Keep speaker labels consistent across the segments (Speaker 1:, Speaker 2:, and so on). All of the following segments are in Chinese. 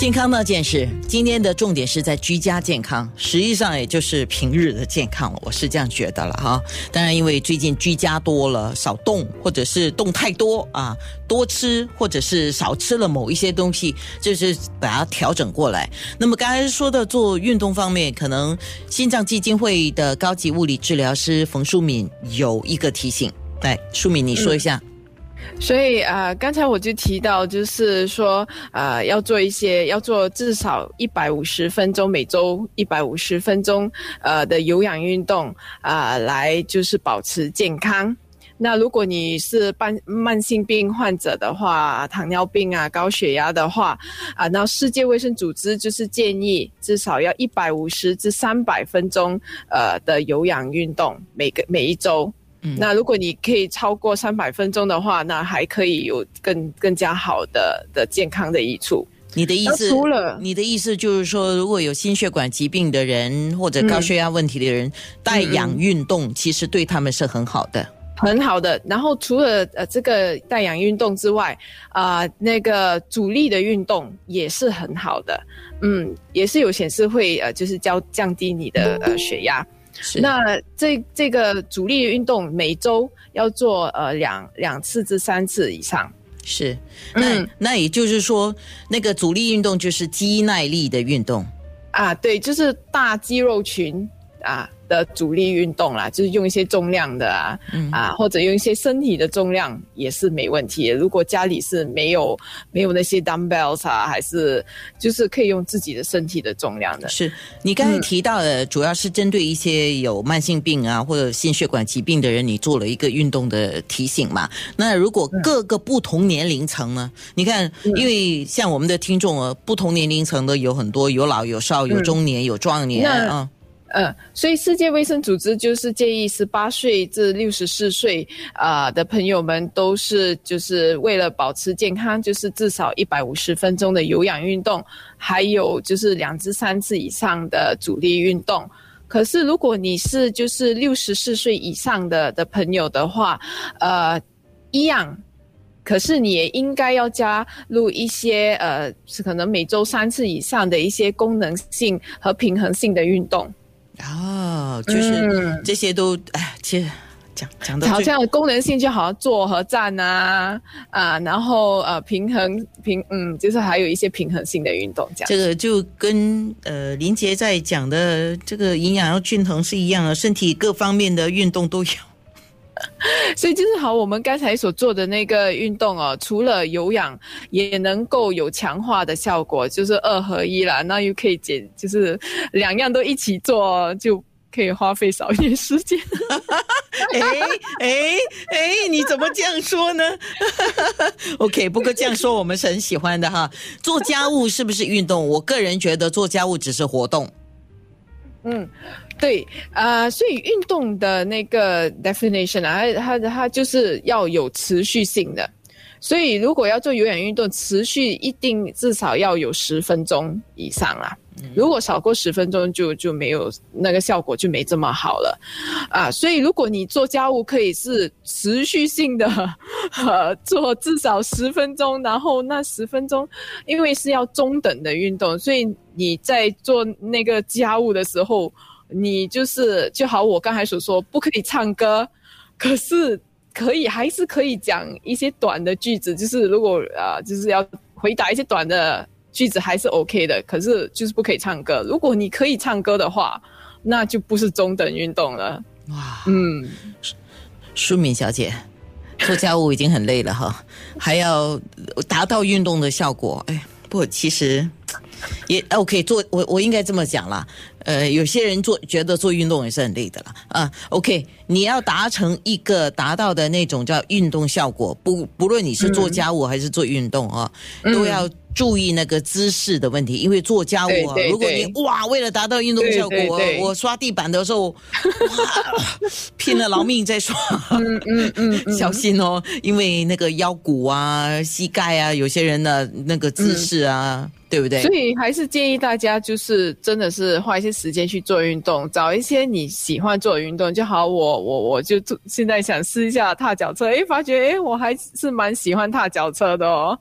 Speaker 1: 健康那件事，今天的重点是在居家健康，实际上也就是平日的健康，我是这样觉得了哈。当然，因为最近居家多了，少动或者是动太多啊，多吃或者是少吃了某一些东西，就是把它调整过来。那么刚才说的做运动方面，可能心脏基金会的高级物理治疗师冯淑敏有一个提醒，来，淑敏你说一下。
Speaker 2: 所以啊，刚才我就提到，就是说，呃，要做一些，要做至少一百五十分钟，每周一百五十分钟，呃的有氧运动啊，来就是保持健康。那如果你是慢慢性病患者的话，糖尿病啊、高血压的话，啊，那世界卫生组织就是建议至少要一百五十至三百分钟，呃的有氧运动，每个每一周。那如果你可以超过三百分钟的话，那还可以有更更加好的的健康的益处。
Speaker 1: 你的意思？除了你的意思就是说，如果有心血管疾病的人或者高血压问题的人，带氧运动其实对他们是很好的，
Speaker 2: 很好的。然后除了呃这个带氧运动之外，啊那个阻力的运动也是很好的，嗯，也是有显示会呃就是降降低你的呃血压。那这这个主力运动每周要做呃两两次至三次以上，
Speaker 1: 是，那那也就是说，那个阻力运动就是肌耐力的运动。
Speaker 2: 啊，对，就是大肌肉群啊。的阻力运动啦，就是用一些重量的啊，啊，或者用一些身体的重量也是没问题。如果家里是没有没有那些 dumbbells 啊，还是就是可以用自己的身体的重量的。
Speaker 1: 是你刚才提到的，主要是针对一些有慢性病啊或者心血管疾病的人，你做了一个运动的提醒嘛？那如果各个不同年龄层呢？你看，因为像我们的听众啊，不同年龄层的有很多，有老有少，有中年有壮年啊。
Speaker 2: 嗯，所以世界卫生组织就是建议十八岁至六十四岁啊的朋友们都是就是为了保持健康，就是至少一百五十分钟的有氧运动，还有就是两至三次以上的阻力运动。可是如果你是就是六十四岁以上的的朋友的话，呃，一样，可是你也应该要加入一些呃，是可能每周三次以上的一些功能性和平衡性的运动。
Speaker 1: 哦，就是这些都哎，其实讲讲的
Speaker 2: 好像功能性就好像坐和站啊啊，然后呃平衡平嗯，就是还有一些平衡性的运动这样。
Speaker 1: 这个就跟呃林杰在讲的这个营养要均衡是一样的，身体各方面的运动都有。
Speaker 2: 所以就是好，我们刚才所做的那个运动哦，除了有氧，也能够有强化的效果，就是二合一啦。那又可以减，就是两样都一起做，就可以花费少一点时间。
Speaker 1: 哎哎哎，你怎么这样说呢？OK，不过这样说我们是很喜欢的哈。做家务是不是运动？我个人觉得做家务只是活动。
Speaker 2: 嗯。对啊，所以运动的那个 definition 啊，它它它就是要有持续性的。所以如果要做有氧运动，持续一定至少要有十分钟以上啊。如果少过十分钟，就就没有那个效果，就没这么好了啊。所以如果你做家务，可以是持续性的呃 做至少十分钟，然后那十分钟因为是要中等的运动，所以你在做那个家务的时候。你就是就好，我刚才所说不可以唱歌，可是可以还是可以讲一些短的句子，就是如果啊就是要回答一些短的句子还是 OK 的，可是就是不可以唱歌。如果你可以唱歌的话，那就不是中等运动了。哇，嗯，
Speaker 1: 淑敏小姐做家务已经很累了哈，还要达到运动的效果，哎，不，其实也 OK 做，我我应该这么讲啦。呃，有些人做觉得做运动也是很累的啦啊。OK，你要达成一个达到的那种叫运动效果，不不论你是做家务还是做运动啊，都要注意那个姿势的问题。因为做家务啊，如果你哇为了达到运动效果，我我刷地板的时候，拼了老命在刷，嗯嗯嗯，小心哦，因为那个腰骨啊、膝盖啊，有些人的那个姿势啊。对不对？
Speaker 2: 所以还是建议大家，就是真的是花一些时间去做运动，找一些你喜欢做的运动就好。我我我就现在想试一下踏脚车，诶，发觉诶，我还是蛮喜欢踏脚车的哦。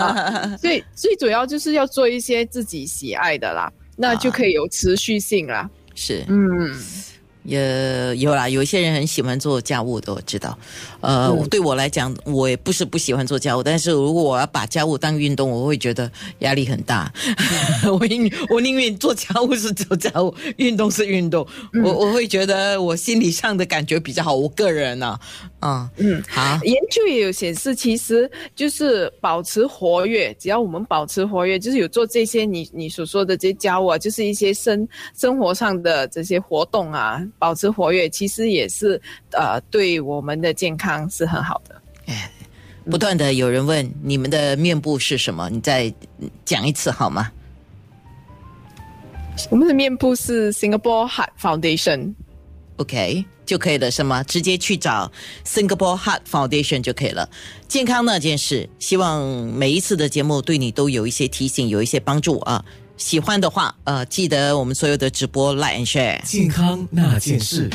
Speaker 2: 所以最主要就是要做一些自己喜爱的啦，那就可以有持续性啦。
Speaker 1: 是，
Speaker 2: 嗯。
Speaker 1: 也有啦，有一些人很喜欢做家务的，我知道。呃，对我来讲，我也不是不喜欢做家务，但是如果我要把家务当运动，我会觉得压力很大。我宁我宁愿做家务是做家务，运动是运动。我我会觉得我心理上的感觉比较好。我个人呢，
Speaker 2: 啊，嗯，好。研究也有显示，其实就是保持活跃，只要我们保持活跃，就是有做这些你你所说的这些家务啊，就是一些生生活上的这些活动啊。保持活跃，其实也是呃，对我们的健康是很好的。哎，
Speaker 1: 不断的有人问你们的面部是什么，你再讲一次好吗？
Speaker 2: 我们的面部是 Singapore Heart Foundation，OK
Speaker 1: 就可以了，是吗？直接去找 Singapore Heart Foundation 就可以了。健康那件事，希望每一次的节目对你都有一些提醒，有一些帮助啊。喜欢的话，呃，记得我们所有的直播 like and share。
Speaker 3: 健康那件事。